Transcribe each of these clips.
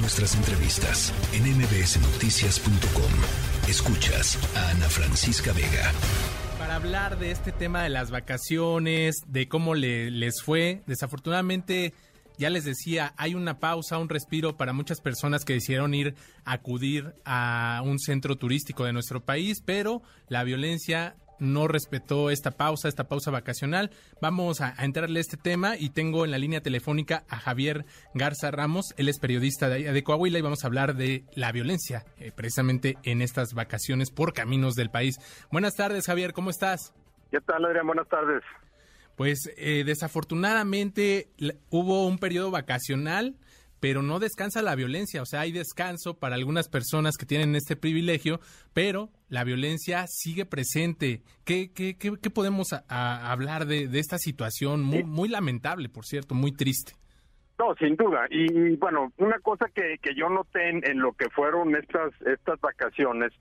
Nuestras entrevistas en mbsnoticias.com. Escuchas a Ana Francisca Vega. Para hablar de este tema de las vacaciones, de cómo le, les fue, desafortunadamente ya les decía, hay una pausa, un respiro para muchas personas que decidieron ir a acudir a un centro turístico de nuestro país, pero la violencia no respetó esta pausa, esta pausa vacacional. Vamos a, entrarle a este tema y tengo en la línea telefónica a Javier Garza Ramos, él es periodista de, Coahuila y vamos a hablar de la violencia eh, precisamente en estas vacaciones por caminos del país. Buenas tardes, Javier, ¿cómo estás? ¿Qué tal, Adrián? Buenas tardes. Pues eh, desafortunadamente hubo un periodo vacacional pero no descansa la violencia, o sea, hay descanso para algunas personas que tienen este privilegio, pero la violencia sigue presente. ¿Qué, qué, qué, podemos hablar de, esta situación muy, muy lamentable, por cierto, muy triste? No, sin duda. Y, bueno, una cosa que, que yo noté en, lo que fueron estas, estas vacaciones,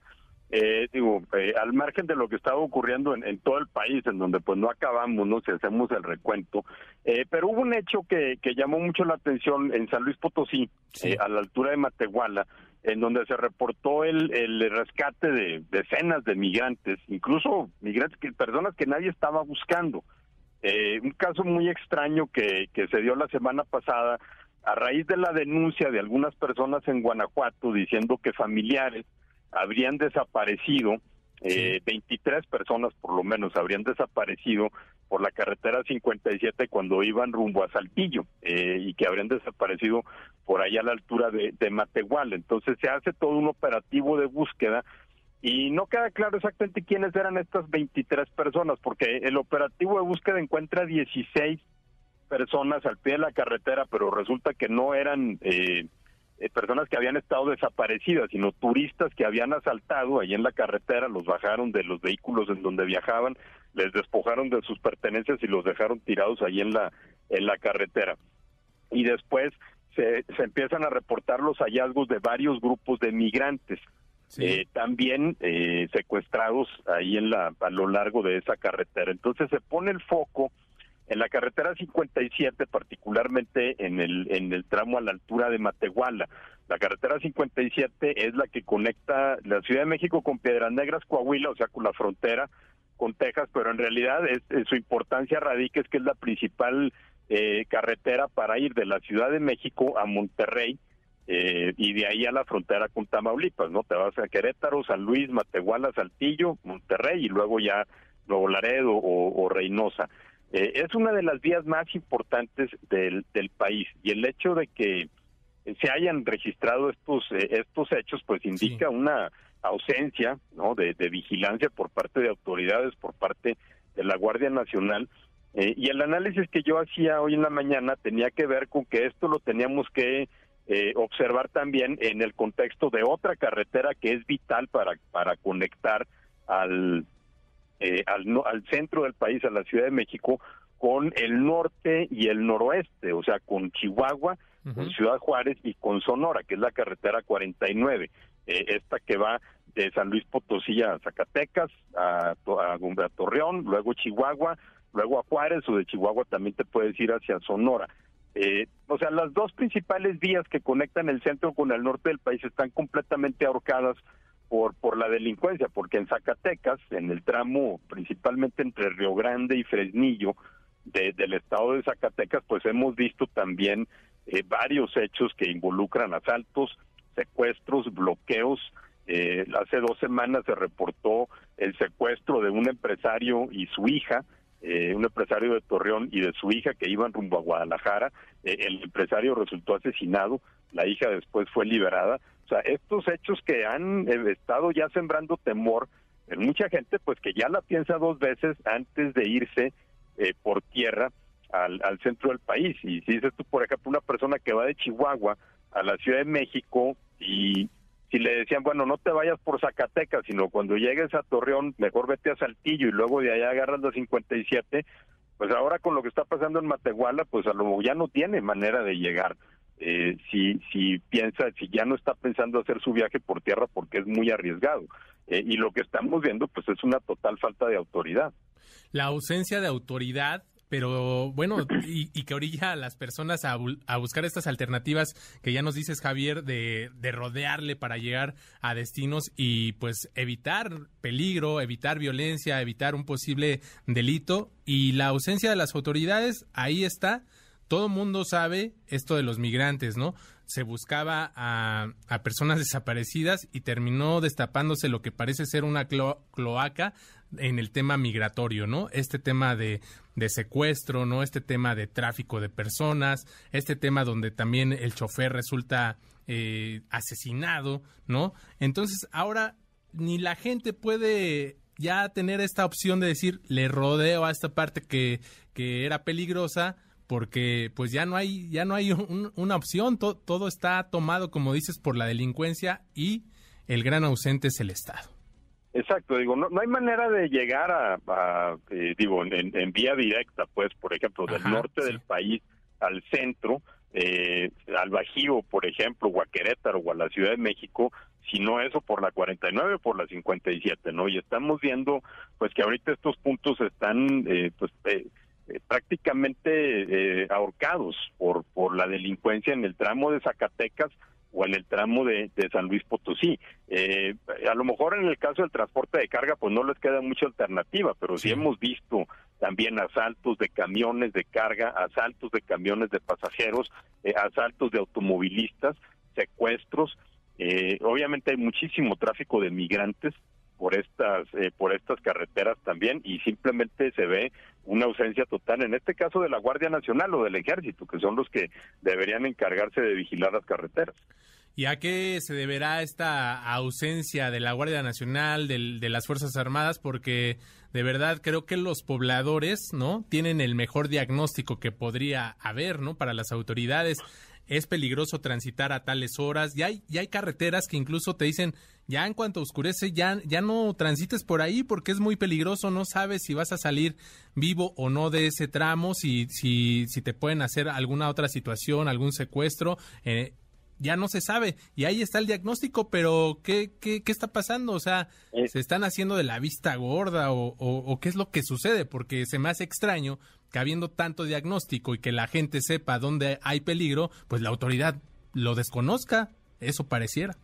eh, digo, eh, al margen de lo que estaba ocurriendo en, todo el país, en donde pues no acabamos, ¿no? Si hacemos el recuento, eh, pero hubo un hecho que, que llamó mucho la atención en San Luis Potosí, a la altura de Matehuala, en donde se reportó el, el rescate de decenas de migrantes, incluso migrantes, que personas que nadie estaba buscando. un caso muy extraño que, que se dio la semana pasada a raíz de la denuncia de algunas personas en Guanajuato diciendo que familiares habrían desaparecido, eh, 23 personas por lo menos habrían desaparecido por la carretera 57 cuando iban rumbo a Saltillo eh, y que habrían desaparecido por allá a la altura de, de Matehuala. Entonces se hace todo un operativo de búsqueda y no queda claro exactamente quiénes eran estas 23 personas, porque el operativo de búsqueda encuentra 16 personas al pie de la carretera, pero resulta que no eran eh, eh, personas que habían estado desaparecidas, sino turistas que habían asaltado ahí en la carretera, los bajaron de los vehículos en donde viajaban, les despojaron de sus pertenencias y los dejaron tirados ahí en la en la carretera. Y después se, se empiezan a reportar los hallazgos de varios grupos de migrantes. Eh, también eh, secuestrados ahí en la a lo largo de esa carretera. Entonces se pone el foco en la carretera 57, particularmente en el, en el tramo a la altura de Matehuala, la carretera 57 es la que conecta la Ciudad de México con Piedras Negras, Coahuila, o sea, con la frontera con Texas, pero en realidad es, su importancia radica es que es la principal eh, carretera para ir de la Ciudad de México a Monterrey eh, y de ahí a la frontera con Tamaulipas, ¿no? Te vas a Querétaro, San Luis, Matehuala, Saltillo, Monterrey y luego ya Nuevo Laredo o, o Reynosa. Eh, es una de las vías más importantes del, del país. Y el hecho de que se hayan registrado estos eh, estos hechos pues indica una ausencia no de, vigilancia por parte de autoridades por parte de la Guardia Nacional. Eh, y el análisis que yo hacía hoy en la mañana tenía que ver con que esto lo teníamos que observar también en el contexto de otra carretera que es vital para para conectar al eh, al, al centro del país, a la Ciudad de México, con el norte y el noroeste, o sea, con Chihuahua, con Ciudad Juárez y con Sonora, que es la carretera 49, eh, esta que va de San Luis Potosí a Zacatecas, a, a, Torreón, luego Chihuahua, luego a Juárez, o de Chihuahua también te puedes ir hacia Sonora. Eh, o sea, las dos principales vías que conectan el centro con el norte del país están completamente ahorcadas por, por la delincuencia, porque en Zacatecas, en el tramo principalmente entre Río Grande y Fresnillo del estado de Zacatecas, pues hemos visto también eh, varios hechos que involucran asaltos, secuestros, bloqueos. Eh, hace dos semanas se reportó el secuestro de un empresario y su hija, eh, un empresario de Torreón y de su hija que iban rumbo a Guadalajara. el empresario resultó asesinado, la hija después fue liberada. O sea, estos hechos que han eh, estado ya sembrando temor en mucha gente, pues que ya la piensa dos veces antes de irse eh, por tierra al, al centro del país. Y si dices tú, por ejemplo, una persona que va de Chihuahua a la Ciudad de México y si le decían, bueno, no te vayas por Zacatecas, sino cuando llegues a Torreón, mejor vete a Saltillo y luego de allá agarras la 57, pues ahora con lo que está pasando en Matehuala, pues a lo ya no tiene manera de llegar eh, si, si piensa, si ya no está pensando hacer su viaje por tierra porque es muy arriesgado. Eh, y lo que estamos viendo, pues es una total falta de autoridad. La ausencia de autoridad pero bueno, y, que orilla a las personas a, buscar estas alternativas que ya nos dices, Javier, de, de, rodearle para llegar a destinos y pues evitar peligro, evitar violencia, evitar un posible delito. Y la ausencia de las autoridades, ahí está. Todo mundo sabe esto de los migrantes, ¿no? Se buscaba a, personas desaparecidas y terminó destapándose lo que parece ser una cloaca en el tema migratorio, ¿no? Este tema de, de, secuestro, ¿no? Este tema de tráfico de personas, este tema donde también el chofer resulta eh, asesinado, ¿no? Entonces ahora ni la gente puede ya tener esta opción de decir, le rodeo a esta parte que, que era peligrosa, porque pues ya no hay, ya no hay una opción, todo está tomado, como dices, por la delincuencia y el gran ausente es el Estado. Exacto, digo, no, no hay manera de llegar a, eh, digo, en, vía directa, pues, por ejemplo, del norte del país al centro, eh, al Bajío, por ejemplo, o a Querétaro o a la Ciudad de México, sino eso por la 49 o por la 57, ¿no? Y estamos viendo, pues, que ahorita estos puntos están, eh, pues, eh, prácticamente ahorcados por, por la delincuencia en el tramo de Zacatecas o en el tramo de, San Luis Potosí. Eh, a lo mejor en el caso del transporte de carga, pues no les queda mucha alternativa, pero sí, hemos visto también asaltos de camiones de carga, asaltos de camiones de pasajeros, eh, asaltos de automovilistas, secuestros. Eh, obviamente hay muchísimo tráfico de migrantes por estas por estas carreteras también y simplemente se ve una ausencia total en este caso de la Guardia Nacional o del Ejército que son los que deberían encargarse de vigilar las carreteras. ¿Y a qué se deberá esta ausencia de la Guardia Nacional, de las Fuerzas Armadas? Porque de verdad creo que los pobladores, ¿no? Tienen el mejor diagnóstico que podría haber, ¿no? Para las autoridades. Es peligroso transitar a tales horas. Ya hay, ya hay carreteras que incluso te dicen, ya en cuanto oscurece, ya, ya no transites por ahí porque es muy peligroso. No sabes si vas a salir vivo o no de ese tramo, si, si, si te pueden hacer alguna otra situación, algún secuestro. Eh, ya no se sabe. Y ahí está el diagnóstico, pero ¿qué, qué, qué está pasando? O sea, eh. ¿se están haciendo de la vista gorda o, o, qué es lo que sucede? Porque se me hace extraño que habiendo tanto diagnóstico y que la gente sepa dónde hay peligro, pues la autoridad lo desconozca. Eso pareciera.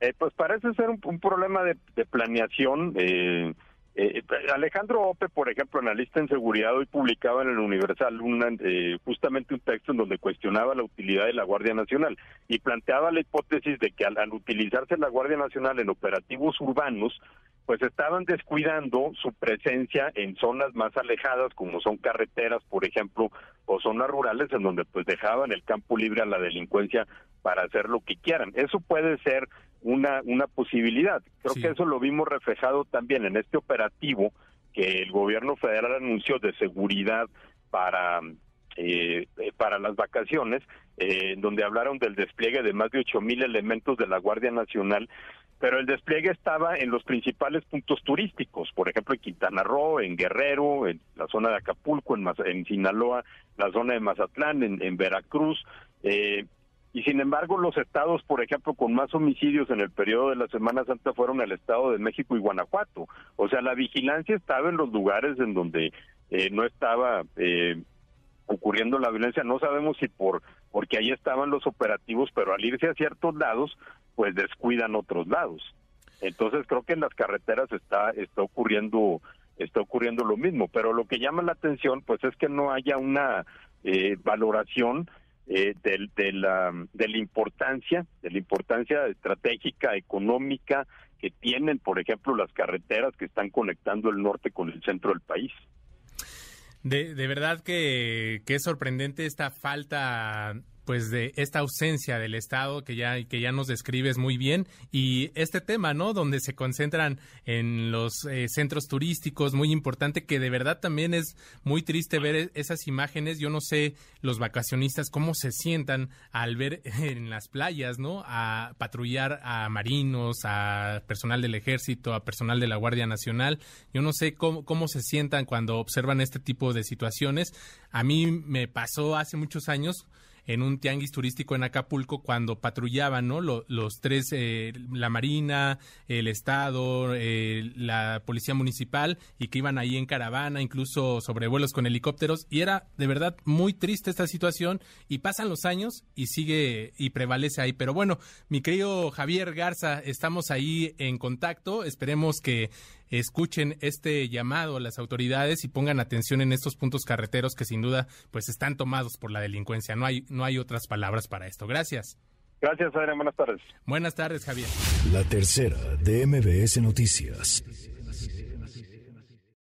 Eh, pues parece ser un, problema de, de planeación. Eh, eh, Alejandro Ope, por ejemplo, analista en seguridad, hoy publicaba en el Universal eh, justamente un texto en donde cuestionaba la utilidad de la Guardia Nacional y planteaba la hipótesis de que al, utilizarse la Guardia Nacional en operativos urbanos, pues estaban descuidando su presencia en zonas más alejadas, como son carreteras, por ejemplo, o zonas rurales, en donde pues dejaban el campo libre a la delincuencia para hacer lo que quieran. Eso puede ser una, una posibilidad. Creo que eso lo vimos reflejado también en este operativo que el gobierno federal anunció de seguridad para eh, para las vacaciones, eh, donde hablaron del despliegue de más de ocho mil elementos de la Guardia Nacional, pero el despliegue estaba en los principales puntos turísticos, por ejemplo en Quintana Roo, en Guerrero, en la zona de Acapulco, en, en Sinaloa, la zona de Mazatlán, en, en Veracruz, eh, y sin embargo los estados, por ejemplo, con más homicidios en el periodo de la Semana Santa fueron el estado de México y Guanajuato. O sea, la vigilancia estaba en los lugares en donde eh, no estaba eh, ocurriendo la violencia. No sabemos si por porque ahí estaban los operativos, pero al irse a ciertos lados, pues descuidan otros lados. Entonces creo que en las carreteras está está ocurriendo está ocurriendo lo mismo. Pero lo que llama la atención, pues es que no haya una eh, valoración eh, de, la, de la importancia, de la importancia estratégica, económica que tienen, por ejemplo, las carreteras que están conectando el norte con el centro del país. De, de verdad que, que es sorprendente esta falta pues de esta ausencia del Estado que ya, que ya nos describes muy bien y este tema, ¿no? Donde se concentran en los eh, centros turísticos, muy importante, que de verdad también es muy triste ver e-, esas imágenes. Yo no sé los vacacionistas cómo se sientan al ver en las playas, ¿no? A patrullar a marinos, a personal del ejército, a personal de la Guardia Nacional. Yo no sé cómo, cómo se sientan cuando observan este tipo de situaciones. A mí me pasó hace muchos años en un tianguis turístico en Acapulco cuando patrullaban, ¿no? Los, tres, eh, la Marina, el Estado, eh, la Policía Municipal y que iban ahí en caravana, incluso sobrevuelos con helicópteros y era de verdad muy triste esta situación y pasan los años y sigue y prevalece ahí. Pero bueno, mi querido Javier Garza, estamos ahí en contacto, esperemos que escuchen este llamado a las autoridades y pongan atención en estos puntos carreteros que sin duda pues están tomados por la delincuencia. No hay, no hay otras palabras para esto. Gracias. Gracias, Adrián. Buenas tardes. Buenas tardes, Javier. La tercera de MBS Noticias.